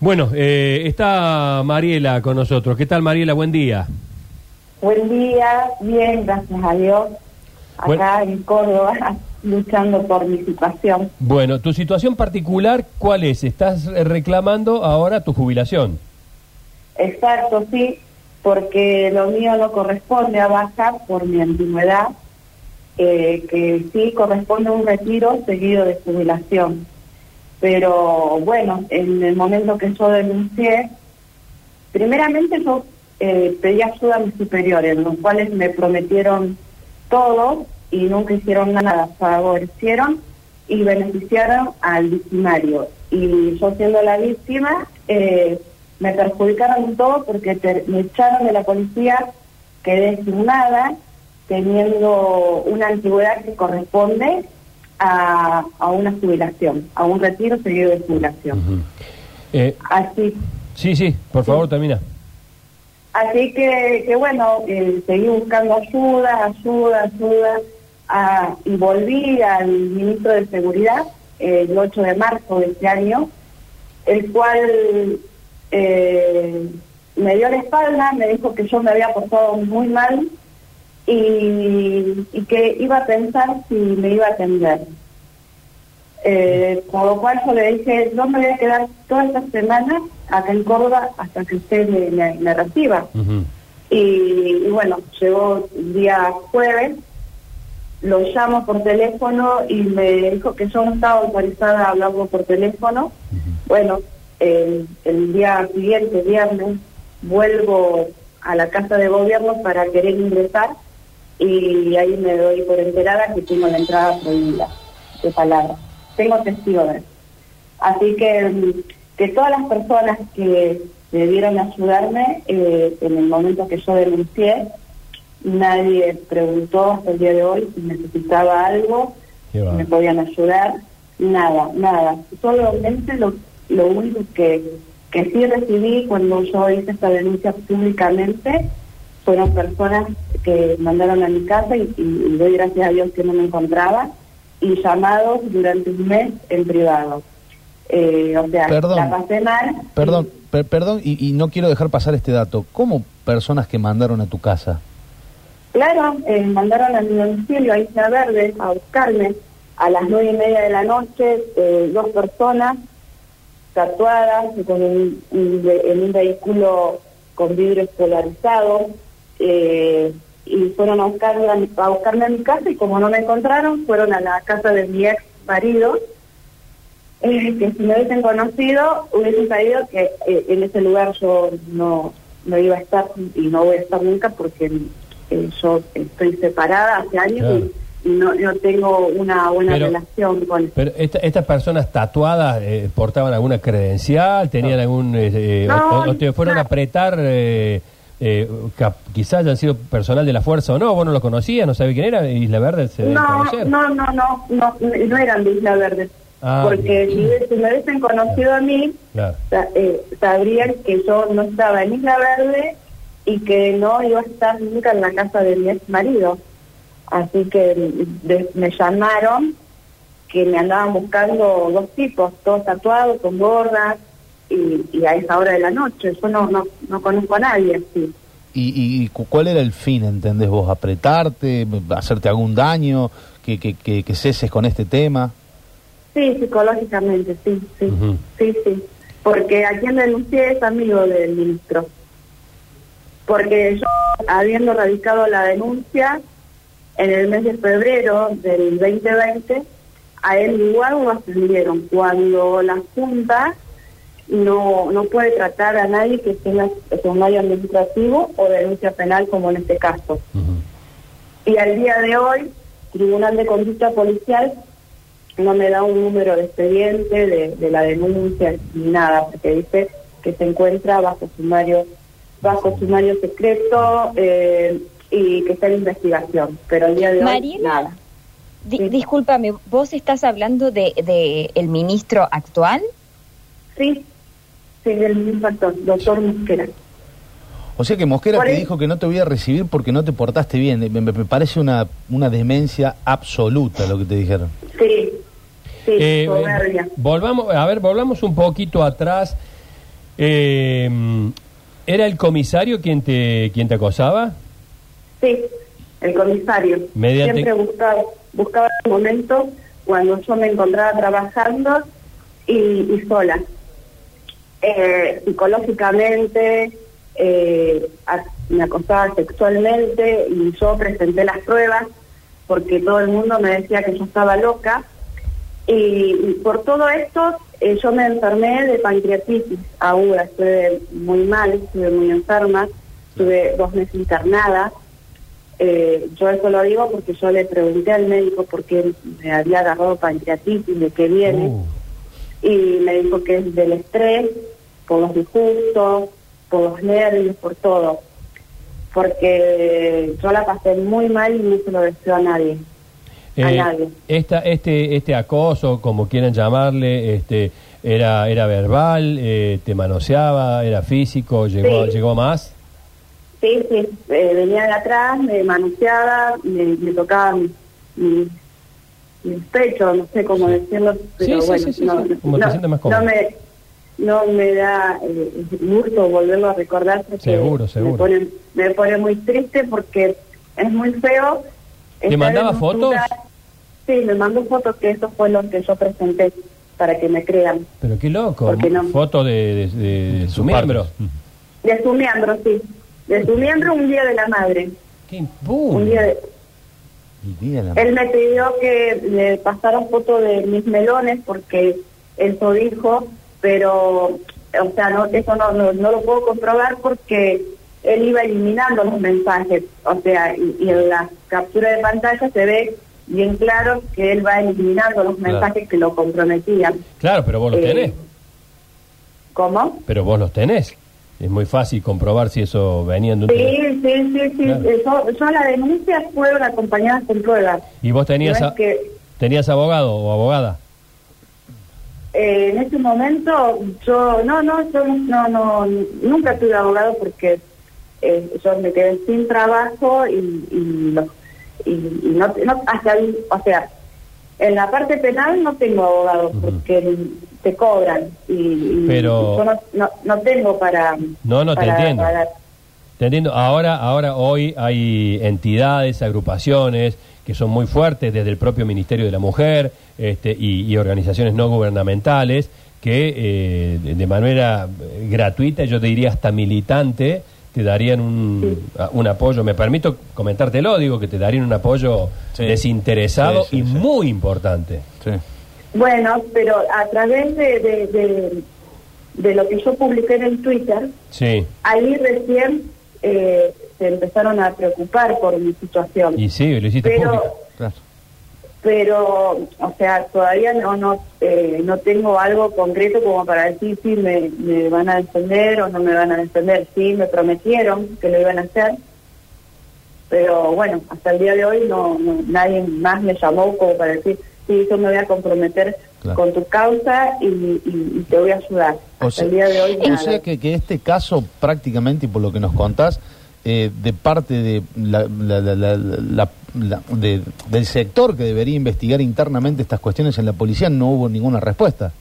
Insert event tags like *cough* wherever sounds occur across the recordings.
Bueno, eh, está Mariela con nosotros. ¿Qué tal, Mariela? Buen día. Buen día, bien, gracias a Dios. Acá en Córdoba, *laughs* luchando por mi situación. Bueno, tu situación particular, ¿cuál es? Estás reclamando ahora tu jubilación. Exacto, sí, porque lo mío no corresponde a baja por mi antigüedad, eh, que sí corresponde a un retiro seguido de jubilación. Pero bueno, en el momento que yo denuncié, primeramente yo eh, pedí ayuda a mis superiores, los cuales me prometieron todo y nunca hicieron nada, favorecieron y beneficiaron al victimario. Y yo siendo la víctima, eh, me perjudicaron todo porque me echaron de la policía, quedé sin nada, teniendo una antigüedad que corresponde a, una jubilación, a un retiro seguido de jubilación. Eh, Así. Sí, sí, por favor, termina. Así que, que bueno, eh, seguí buscando ayuda, ayuda, ayuda, ah, y volví al ministro de Seguridad el 8 de marzo de este año, el cual eh, me dio la espalda, me dijo que yo me había portado muy mal y, que iba a pensar si me iba a atender. Eh, con lo cual yo le dije, no me voy a quedar toda esta semana acá en Córdoba hasta que usted me, reciba. y, bueno, llegó el día jueves, lo llamo por teléfono y me dijo que yo no estaba autorizada a hablarlo por teléfono. Bueno, el día siguiente, viernes, vuelvo a la casa de gobierno para querer ingresar y ahí me doy por enterada que tengo la entrada prohibida de palabra. Tengo testigos Así que, que todas las personas que debieron ayudarme eh, en el momento que yo denuncié, nadie preguntó hasta el día de hoy si necesitaba algo, si me podían ayudar, nada, nada. Solamente lo, lo único que, que sí recibí cuando yo hice esta denuncia públicamente fueron personas que mandaron a mi casa y, doy gracias a Dios que no me encontraba y llamados durante un mes en privado. Eh, o sea, perdón, la pasé mal. Perdón, perdón, y, no quiero dejar pasar este dato. ¿Cómo personas que mandaron a tu casa? Claro, eh, mandaron a mi domicilio a Isla Verde a buscarme a las nueve y media de la noche, eh, dos personas tatuadas con un, en un vehículo con vidrios polarizados, eh, y fueron a buscarme, a buscarme a mi casa y como no me encontraron, fueron a la casa de mi ex marido, eh, que si me hubiesen conocido, hubiesen sabido que eh, en ese lugar yo no, no iba a estar y no voy a estar nunca porque yo estoy separada hace años y no, no tengo una buena relación con... Pero estas personas tatuadas portaban alguna credencial, tenían algún... o, te fueron a apretar eh, quizás hayan sido personal de la fuerza o no, vos no lo conocías, no sabés quién era, Isla Verde se no, no, no, no, no, no eran de Isla Verde. Ah, porque si, me hubiesen conocido a mí, eh, sabrían que yo no estaba en Isla Verde y que no iba a estar nunca en la casa de mi ex marido. Así que me llamaron que me andaban buscando dos tipos, todos tatuados, con gordas, y, a esa hora de la noche. Yo no, no, no conozco a nadie así. ¿Y, ¿Y, cuál era el fin, entendés vos? ¿Apretarte? ¿Hacerte algún daño? ¿Que, que, que, ceses con este tema? Sí, psicológicamente, sí, sí, sí, sí. Porque a quien denuncié es amigo del ministro. Porque yo, habiendo radicado la denuncia en el mes de febrero del 2020, a él igual lo ascendieron. Cuando la Junta no, no puede tratar a nadie que tenga secundario administrativo o denuncia penal como en este caso. Y al día de hoy, Tribunal de Conducta Policial no me da un número de expediente de, la denuncia ni nada, porque dice que se encuentra bajo sumario, bajo sumario secreto eh, y que está en investigación. Pero al día de hoy, nada. Discúlpame, ¿vos estás hablando de, de el ministro actual? Sí, el mismo doctor Mosquera. O sea que Mosquera te dijo que no te voy a recibir porque no te portaste bien. Me, parece una, una demencia absoluta lo que te dijeron. Sí, sí, eh, volvamos, a ver, volvamos un poquito atrás. Eh, ¿Era el comisario quien te, quien te acosaba? Sí, el comisario. Siempre buscaba, buscaba el momento cuando yo me encontraba trabajando y, sola. Eh, psicológicamente, eh, me acosaba sexualmente y yo presenté las pruebas porque todo el mundo me decía que yo estaba loca. Y, por todo esto eh, yo me enfermé de pancreatitis aguda, estuve muy mal, estuve muy enferma, estuve dos meses internada. Eh, yo eso lo digo porque yo le pregunté al médico por qué me había agarrado pancreatitis, de qué viene, uh. Y me dijo que es del estrés, por los disgustos, por los nervios, por todo porque yo la pasé muy mal y no se lo deseo a nadie. a eh, nadie. Esta, este, este acoso, como quieran llamarle, este, era, era verbal, eh, te manoseaba, era físico, llegó, llegó más. Sí, sí, eh, venía de atrás, me manoseaba, me, tocaba mi, mi, pecho, no sé cómo decirlo, pero bueno, no, me, no me da eh, gusto volverlo a recordar seguro, seguro. Me, pone, me pone muy triste porque es muy feo. ¿Te mandaba fotos? sí, me mandó fotos que eso fue lo que yo presenté para que me crean. Pero qué loco, no? foto de, de, su miembro. De su miembro, sí. De su miembro un día de la madre. ¿Qué? Un día de... Él me pidió que le pasara foto de mis melones porque eso dijo pero, o sea, no, eso no, no, lo puedo comprobar porque él iba eliminando los mensajes, o sea, y, en la captura de pantalla se ve bien claro que él va eliminando los mensajes que lo comprometían. Claro, pero vos los eh, tenés. ¿Cómo? Pero vos los tenés. Es muy fácil comprobar si eso venían de un... Sí, sí, sí, sí. Yo, la denuncia fueron acompañadas con pruebas. ¿Y vos tenías, tenías abogado o abogada? Eh, en ese momento yo no no yo no no nunca tuve abogado porque eh, yo me quedé sin trabajo y y, y, no, hasta o sea en la parte penal no tengo abogado porque cobran y, pero yo no, no, tengo para no no te entiendo. te entiendo. Ahora ahora hoy hay entidades agrupaciones que son muy fuertes desde el propio Ministerio de la Mujer este, y, organizaciones no gubernamentales que eh, de manera gratuita, yo te diría hasta militante, te darían un, un, apoyo, me permito comentártelo, digo que te darían un apoyo desinteresado y muy importante. Bueno, pero a través de, de, lo que yo publiqué en el Twitter, ahí recién eh, se empezaron a preocupar por mi situación. Y sí, lo hiciste pero, Pero, o sea, todavía no no eh, no tengo algo concreto como para decir si me, me van a defender o no me van a defender. Sí, me prometieron que lo iban a hacer, pero bueno, hasta el día de hoy no, nadie más me llamó como para decir, sí, yo me voy a comprometer con tu causa y, te voy a ayudar. hasta el día de hoy. O sea que, que este caso prácticamente, y por lo que nos contás, eh, de parte de la, del sector que debería investigar internamente estas cuestiones en la policía no hubo ninguna respuesta.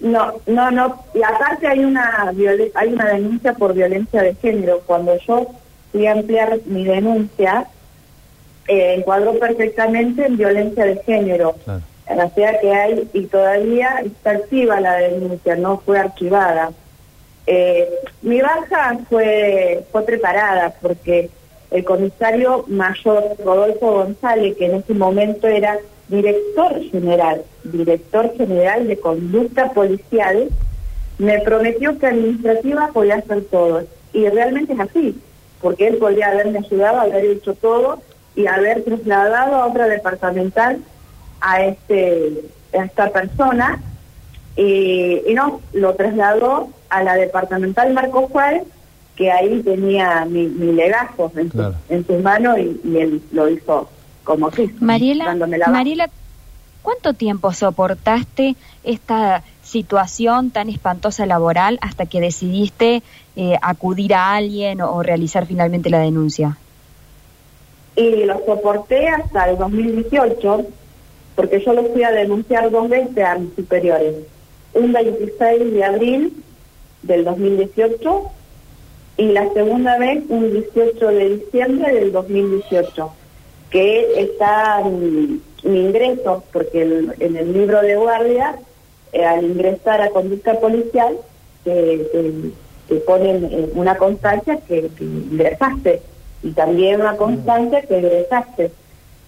No, no, no. Y aparte hay una hay una denuncia por violencia de género. Cuando yo fui a ampliar mi denuncia, eh, encuadró perfectamente en violencia de género. O sea que hay, y todavía está activa la denuncia, no fue archivada. Eh, mi baja fue, fue preparada porque el comisario mayor Rodolfo González, que en ese momento era director general, director general de conducta policial, me prometió que administrativa podía hacer todo. Y realmente es así, porque él podría haberme ayudado, haber hecho todo y haber trasladado a otra departamental a este a esta persona y, y no, lo trasladó a la departamental Marco Juárez, que ahí tenía mi, mi legajo en, su, en sus manos y, él lo hizo como quiso. Mariela, Mariela, ¿cuánto tiempo soportaste esta situación tan espantosa laboral hasta que decidiste eh, acudir a alguien o, realizar finalmente la denuncia? Y lo soporté hasta el 2018, porque yo lo fui a denunciar dos veces a mis superiores. Un 26 de abril del 2018 y la segunda vez un 18 de diciembre del 2018, que está mi, ingreso, porque en el libro de guardia, eh, al ingresar a conducta policial, te ponen eh, una constancia que, ingresaste y también una constancia que ingresaste.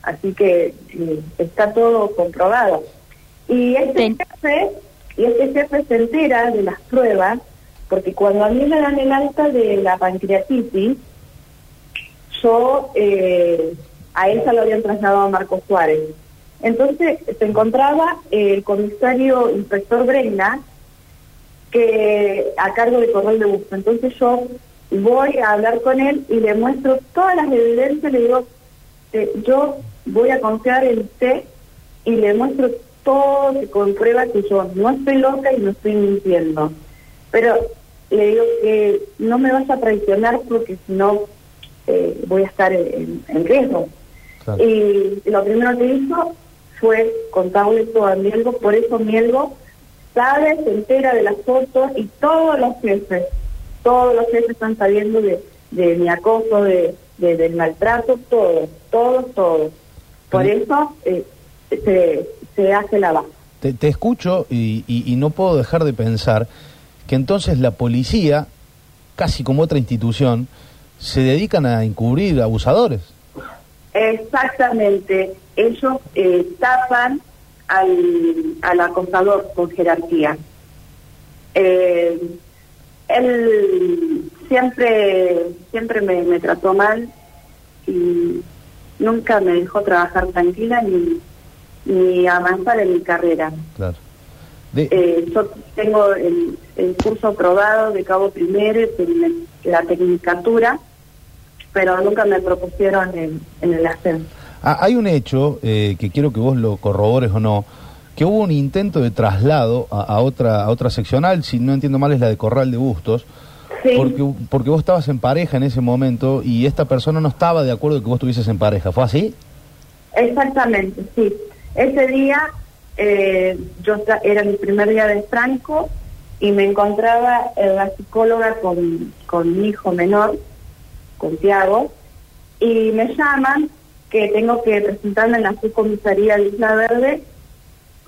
Así que eh, está todo comprobado. Y este jefe, y este jefe se entera de las pruebas, porque cuando a mí me dan el alta de la pancreatitis, yo eh, a esa lo habían trasladado a Marcos Suárez. Entonces se encontraba el comisario inspector Breina, que a cargo de Corral de Busto. Entonces yo voy a hablar con él y le muestro todas las evidencias, le digo, eh, yo voy a confiar en usted y le muestro todo que comprueba que yo no estoy loca y no estoy mintiendo. Pero le digo que no me vas a traicionar porque si no eh, voy a estar en, riesgo. Y lo primero que hizo fue contarle todo a Mielgo, por eso Mielgo sabe, se entera de las fotos y todos los jefes, todos los jefes están sabiendo de, de mi acoso, de, del maltrato, todos, todos, todos. Por eso eh, se, se hace la base. Te, escucho y, y, no puedo dejar de pensar que entonces la policía, casi como otra institución, se dedican a encubrir abusadores. Exactamente. Ellos eh, tapan al, al acosador con jerarquía. Eh, él siempre, siempre me, trató mal y nunca me dejó trabajar tranquila ni, ni avanzar en mi carrera. Claro. Eh, yo tengo el, curso aprobado de cabo primero, la tecnicatura, pero nunca me propusieron en, en el ascenso. Ah, hay un hecho eh, que quiero que vos lo corrobores o no, que hubo un intento de traslado a, otra a otra seccional, si no entiendo mal es la de Corral de Bustos, porque, porque vos estabas en pareja en ese momento y esta persona no estaba de acuerdo que vos estuvieses en pareja, ¿fue así? Exactamente, sí. Ese día eh, yo era mi primer día de Franco y me encontraba la psicóloga con, con mi hijo menor, con Tiago, y me llaman que tengo que presentarme en la subcomisaría de Isla Verde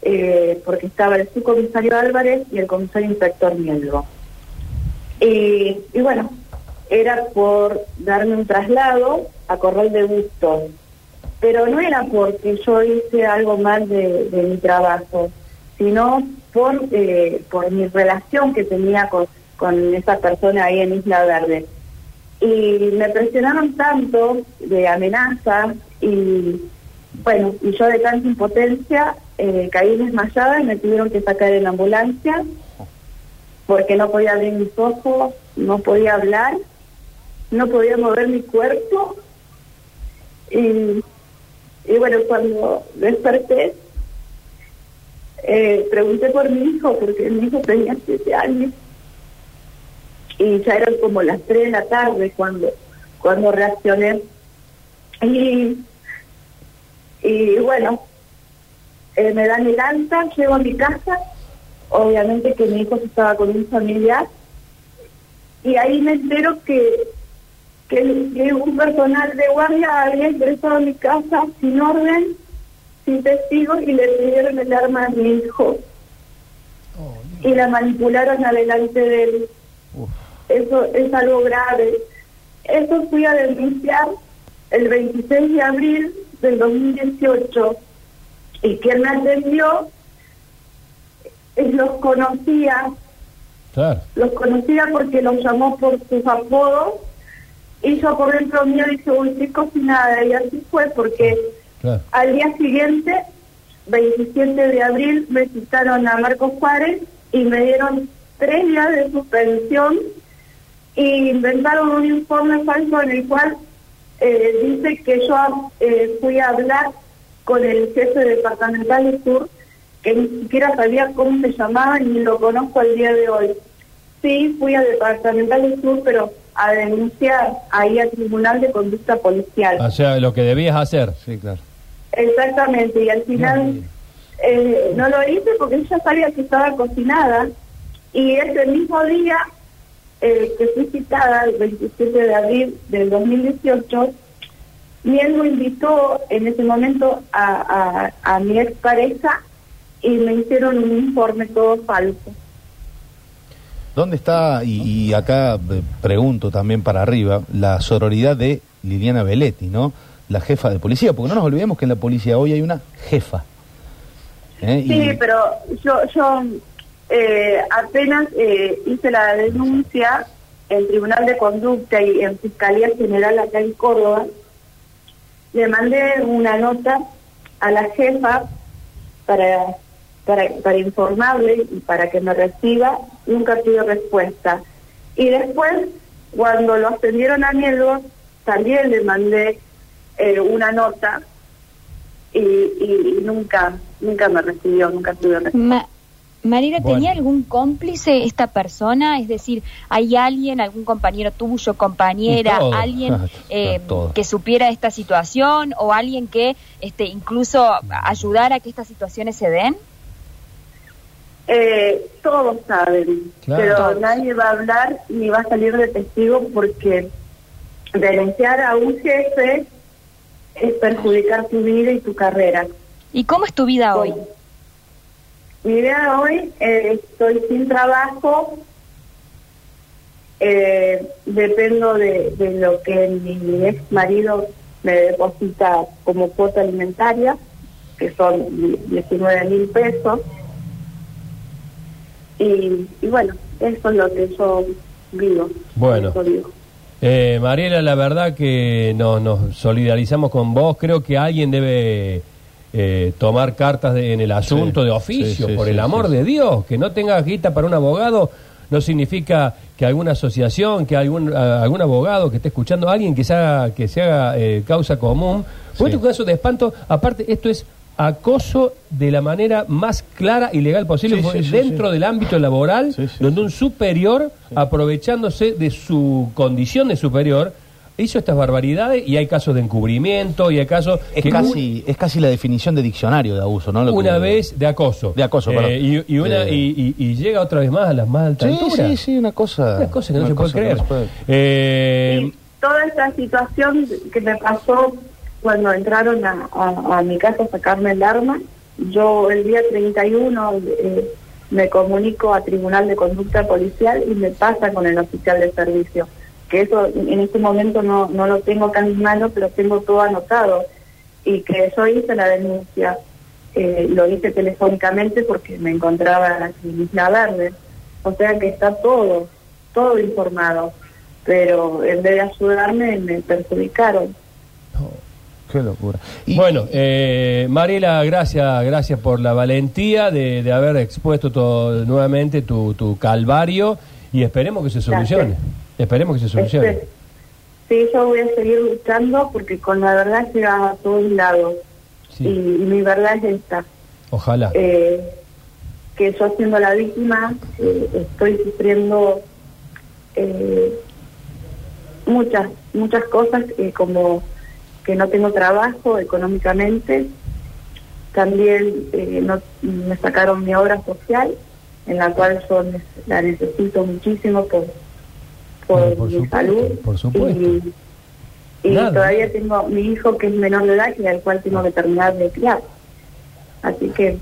eh, porque estaba el subcomisario Álvarez y el comisario inspector Mielgo. Y, bueno, era por darme un traslado a Corral de Gusto, pero no era porque yo hice algo mal de, mi trabajo, sino por, eh, por mi relación que tenía con, con esa persona ahí en Isla Verde. Y me presionaron tanto de amenazas y bueno, y yo de tanta impotencia eh, caí desmayada y me tuvieron que sacar en la ambulancia porque no podía abrir mis ojos, no podía hablar, no podía mover mi cuerpo. Y, y bueno, cuando desperté, eh, pregunté por mi hijo, porque mi hijo tenía siete años. Y ya eran como las tres de la tarde cuando, cuando reaccioné. Y y bueno, eh, me dan el alta, llego a mi casa, obviamente que mi hijo estaba con un familiar, y ahí me entero que, que, un personal de guardia había ingresado a mi casa sin orden, sin testigos, y le pidieron el arma a mi hijo. Oh, y la manipularon adelante de él. Eso es algo grave. Eso fui a denunciar el 26 de abril del 2018 y quien me atendió es los conocía. Los conocía porque los llamó por sus apodos. Y yo por dentro mío dije uy qué cocinada y así fue porque al día siguiente 27 de abril me citaron a Marcos Juárez y me dieron tres días de suspensión y inventaron un informe falso en el cual eh, dice que yo eh, fui a hablar con el jefe departamental de Sur, que ni siquiera sabía cómo se llamaba ni lo conozco al día de hoy. Sí, fui a departamental de Sur, pero a denunciar ahí al Tribunal de Conducta Policial. O sea, lo que debías hacer, sí, claro. Exactamente, y al final eh, no lo hice porque ella sabía que estaba cocinada y ese mismo día eh, que fui citada el 27 de abril del 2018 y él me invitó en ese momento a, a, a mi expareja y me hicieron un informe todo falso. ¿Dónde está, y, acá eh, pregunto también para arriba, la sororidad de Liliana Belletti, ¿no? La jefa de policía, porque no nos olvidemos que en la policía hoy hay una jefa. ¿eh? Sí, pero yo, yo eh, apenas hice la denuncia en Tribunal de Conducta y en Fiscalía General acá en Córdoba, le mandé una nota a la jefa para para, para informarle y para que me reciba, nunca tuve respuesta. Y después, cuando lo ascendieron a Mielgo, también le mandé eh, una y, y, nunca nunca me recibió, nunca tuve respuesta. Marina, ¿tenía algún cómplice esta persona? Es decir, ¿hay alguien, algún compañero tuyo, compañera, alguien *laughs* eh, que supiera esta situación o alguien que este, incluso ayudara a que estas situaciones se den? Eh, todos saben, pero nadie va a hablar ni va a salir de testigo porque denunciar a un jefe es perjudicar tu vida y tu carrera. ¿Y cómo es tu vida hoy? Mi vida hoy, eh, estoy sin trabajo, eh, dependo de, de, lo que mi ex marido me deposita como cuota alimentaria, que son 19 mil pesos. Y, bueno, eso es lo que yo vivo. Bueno. Eh, Mariela, la verdad que nos solidarizamos con vos. Creo que alguien debe eh, tomar cartas en el asunto de oficio, por el amor de Dios. Que no tenga guita para un abogado no significa que alguna asociación, que algún, algún abogado que esté escuchando, alguien que se haga, que se haga eh, causa común. Fue tu caso de espanto, aparte, esto es acoso de la manera más clara y legal posible. Dentro del ámbito laboral, donde un superior, aprovechándose de su condición de superior, hizo estas barbaridades y hay casos de encubrimiento y hay casos es casi es casi la definición de diccionario de abuso no una vez de acoso. De acoso eh, y, una, eh. y, llega otra vez más a las más altas sí, sí sí una cosa una cosa que no se puede creer. eh, toda esta situación que me pasó cuando entraron a, mi casa a sacarme el arma, yo el día 31 eh, me comunico a Tribunal de Conducta Policial y me pasa con el oficial de servicio. Que eso en este momento no, no lo tengo acá en mis manos, pero tengo todo anotado. Y que yo hice la denuncia, eh, lo hice telefónicamente porque me encontraba en Isla Verde. O sea que está todo, todo informado. Pero en vez de ayudarme, me perjudicaron. Qué locura. Bueno, eh, Mariela, gracias, gracias por la valentía de, haber expuesto todo, nuevamente tu, tu, calvario y esperemos que se solucione. Esperemos que se solucione. Sí, yo voy a seguir luchando porque con la verdad llega a todos lados. Y, mi verdad es esta. Ojalá. Eh, que yo siendo la víctima eh, estoy sufriendo eh, muchas, muchas cosas como que no tengo trabajo económicamente. También eh, no, me sacaron mi obra social, en la cual yo la necesito muchísimo por, por, mi salud. Por supuesto. Y, todavía tengo mi hijo que es menor de edad y al cual tengo que terminar de criar. Así que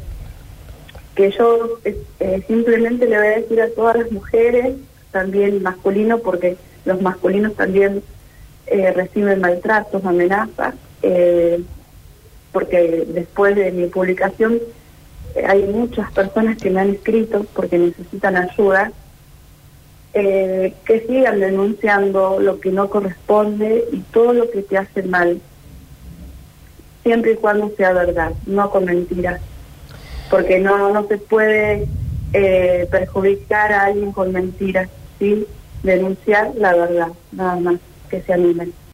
que yo eh, simplemente le voy a decir a todas las mujeres, también masculinos, porque los masculinos también eh, reciben maltratos, amenazas, eh, porque después de mi publicación eh, hay muchas personas que me han escrito porque necesitan ayuda, eh, que sigan denunciando lo que no corresponde y todo lo que te hace mal, siempre y cuando sea verdad, no con mentiras, porque no, no se puede perjudicar a alguien con mentiras, ¿sí? denunciar la verdad, nada más que se animen.